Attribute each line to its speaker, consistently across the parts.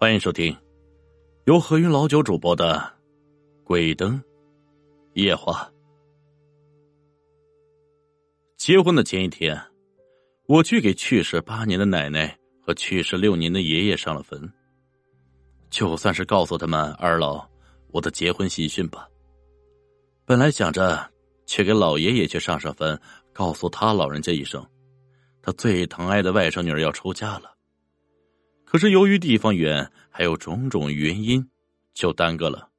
Speaker 1: 欢迎收听由何云老九主播的《鬼灯夜话》。结婚的前一天，我去给去世八年的奶奶和去世六年的爷爷上了坟，就算是告诉他们二老我的结婚喜讯吧。本来想着去给老爷爷去上上坟，告诉他老人家一声，他最疼爱的外甥女儿要出嫁了。可是由于地方远，还有种种原因，就耽搁了。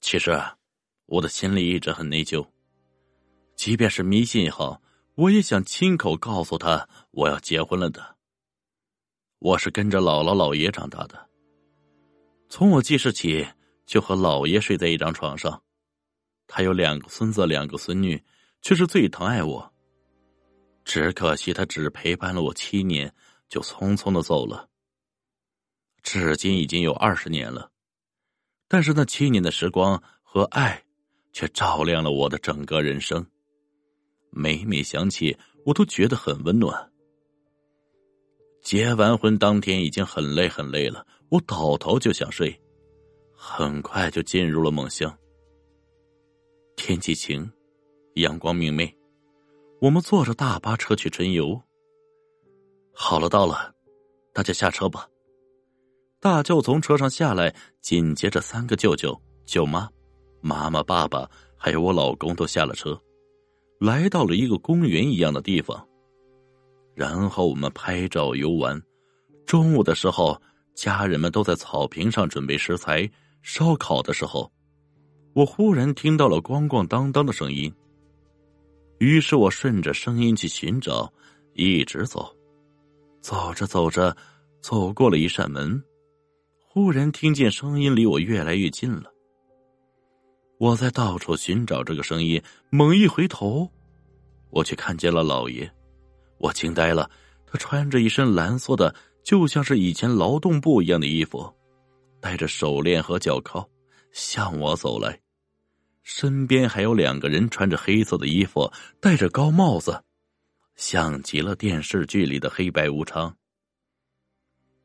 Speaker 1: 其实啊，我的心里一直很内疚。即便是迷信也好，我也想亲口告诉他我要结婚了的。我是跟着姥姥姥爷长大的，从我记事起就和姥爷睡在一张床上。他有两个孙子，两个孙女，却是最疼爱我。只可惜他只陪伴了我七年。就匆匆的走了。至今已经有二十年了，但是那七年的时光和爱，却照亮了我的整个人生。每每想起，我都觉得很温暖。结完婚当天已经很累很累了，我倒头就想睡，很快就进入了梦乡。天气晴，阳光明媚，我们坐着大巴车去春游。好了，到了，大家下车吧。大舅从车上下来，紧接着三个舅舅、舅妈、妈妈、爸爸，还有我老公都下了车，来到了一个公园一样的地方。然后我们拍照游玩。中午的时候，家人们都在草坪上准备食材烧烤的时候，我忽然听到了咣咣当当的声音。于是我顺着声音去寻找，一直走。走着走着，走过了一扇门，忽然听见声音离我越来越近了。我在到处寻找这个声音，猛一回头，我却看见了老爷。我惊呆了，他穿着一身蓝色的，就像是以前劳动部一样的衣服，戴着手链和脚铐，向我走来。身边还有两个人，穿着黑色的衣服，戴着高帽子。像极了电视剧里的黑白无常。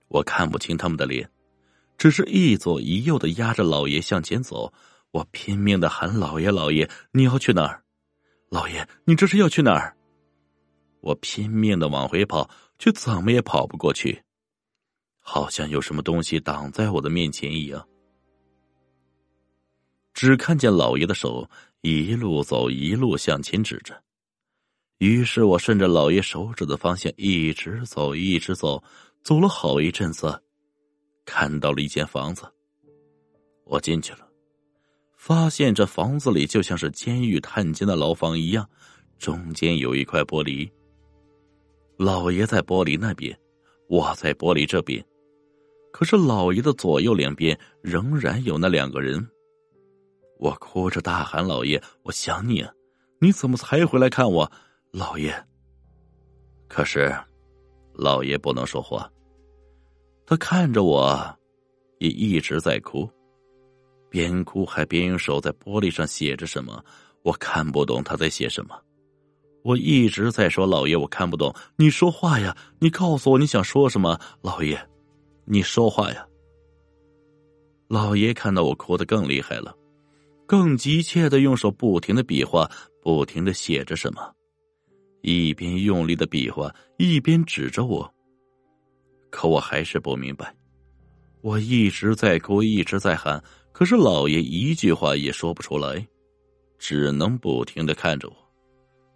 Speaker 1: 我看不清他们的脸，只是一左一右的压着老爷向前走。我拼命的喊：“老爷，老爷，你要去哪儿？老爷，你这是要去哪儿？”我拼命的往回跑，却怎么也跑不过去，好像有什么东西挡在我的面前一样。只看见老爷的手一路走，一路向前指着。于是我顺着老爷手指的方向一直走，一直走，走了好一阵子，看到了一间房子。我进去了，发现这房子里就像是监狱探监的牢房一样，中间有一块玻璃。老爷在玻璃那边，我在玻璃这边，可是老爷的左右两边仍然有那两个人。我哭着大喊：“老爷，我想你啊！你怎么才回来看我？”老爷，可是老爷不能说话。他看着我，也一直在哭，边哭还边用手在玻璃上写着什么，我看不懂他在写什么。我一直在说：“老爷，我看不懂，你说话呀！你告诉我你想说什么，老爷，你说话呀！”老爷看到我哭的更厉害了，更急切的用手不停的比划，不停的写着什么。一边用力的比划，一边指着我。可我还是不明白。我一直在哭，一直在喊，可是老爷一句话也说不出来，只能不停的看着我，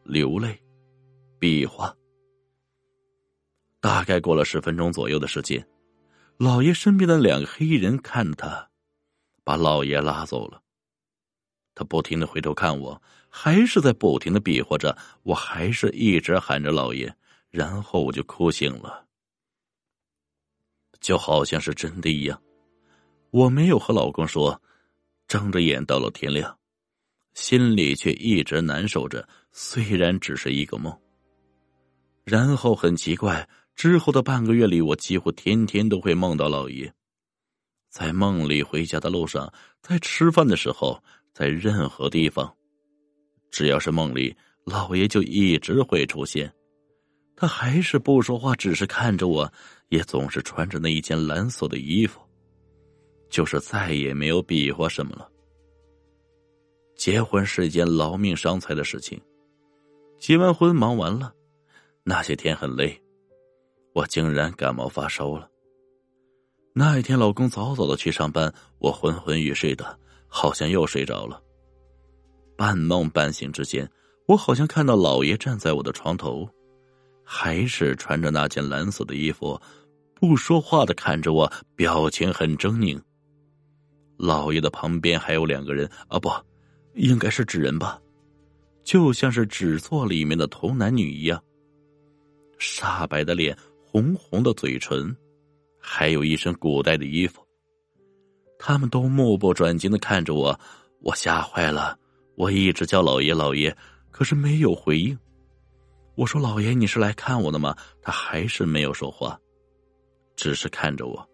Speaker 1: 流泪，比划。大概过了十分钟左右的时间，老爷身边的两个黑人看他，把老爷拉走了。他不停的回头看我，还是在不停的比划着，我还是一直喊着老爷，然后我就哭醒了，就好像是真的一样。我没有和老公说，睁着眼到了天亮，心里却一直难受着，虽然只是一个梦。然后很奇怪，之后的半个月里，我几乎天天都会梦到老爷，在梦里回家的路上，在吃饭的时候。在任何地方，只要是梦里，老爷就一直会出现。他还是不说话，只是看着我，也总是穿着那一件蓝色的衣服，就是再也没有比划什么了。结婚是一件劳命伤财的事情，结完婚忙完了，那些天很累，我竟然感冒发烧了。那一天，老公早早的去上班，我昏昏欲睡的，好像又睡着了。半梦半醒之间，我好像看到老爷站在我的床头，还是穿着那件蓝色的衣服，不说话的看着我，表情很狰狞。老爷的旁边还有两个人啊，不，应该是纸人吧，就像是纸做里面的童男女一样。煞白的脸，红红的嘴唇，还有一身古代的衣服。他们都目不转睛的看着我，我吓坏了。我一直叫老爷老爷，可是没有回应。我说：“老爷，你是来看我的吗？”他还是没有说话，只是看着我。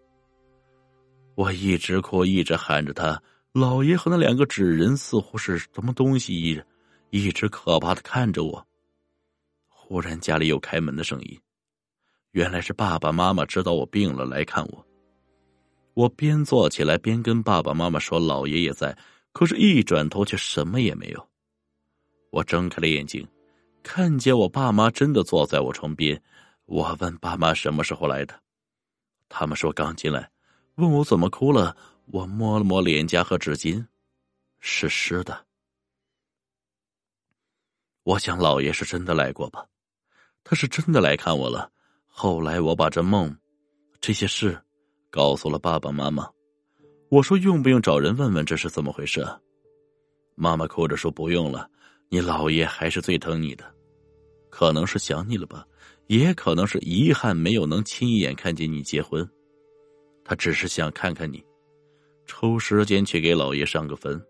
Speaker 1: 我一直哭，一直喊着他。老爷和那两个纸人似乎是什么东西一一直可怕的看着我。忽然家里有开门的声音，原来是爸爸妈妈知道我病了来看我。我边坐起来边跟爸爸妈妈说：“老爷也在。”可是，一转头却什么也没有。我睁开了眼睛，看见我爸妈真的坐在我床边。我问爸妈什么时候来的，他们说刚进来，问我怎么哭了。我摸了摸脸颊和纸巾，是湿的。我想老爷是真的来过吧，他是真的来看我了。后来我把这梦，这些事，告诉了爸爸妈妈。我说：“用不用找人问问这是怎么回事？”妈妈哭着说：“不用了，你姥爷还是最疼你的，可能是想你了吧，也可能是遗憾没有能亲眼看见你结婚，他只是想看看你，抽时间去给姥爷上个坟，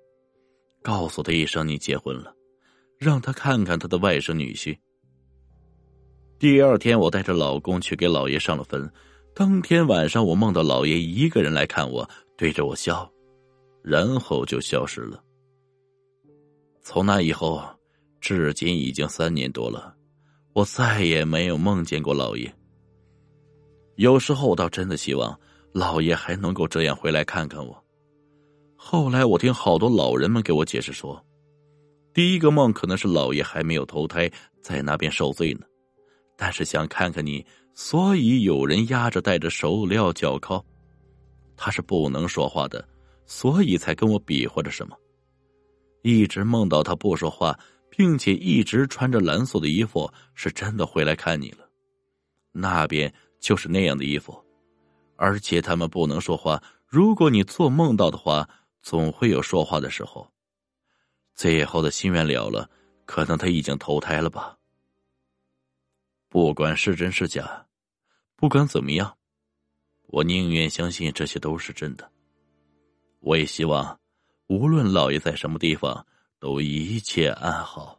Speaker 1: 告诉他一声你结婚了，让他看看他的外甥女婿。”第二天，我带着老公去给姥爷上了坟。当天晚上，我梦到姥爷一个人来看我。对着我笑，然后就消失了。从那以后，至今已经三年多了，我再也没有梦见过老爷。有时候我倒真的希望老爷还能够这样回来看看我。后来我听好多老人们给我解释说，第一个梦可能是老爷还没有投胎，在那边受罪呢，但是想看看你，所以有人压着带着手镣脚铐。他是不能说话的，所以才跟我比划着什么。一直梦到他不说话，并且一直穿着蓝色的衣服，是真的回来看你了。那边就是那样的衣服，而且他们不能说话。如果你做梦到的话，总会有说话的时候。最后的心愿了了，可能他已经投胎了吧。不管是真是假，不管怎么样。我宁愿相信这些都是真的。我也希望，无论老爷在什么地方，都一切安好。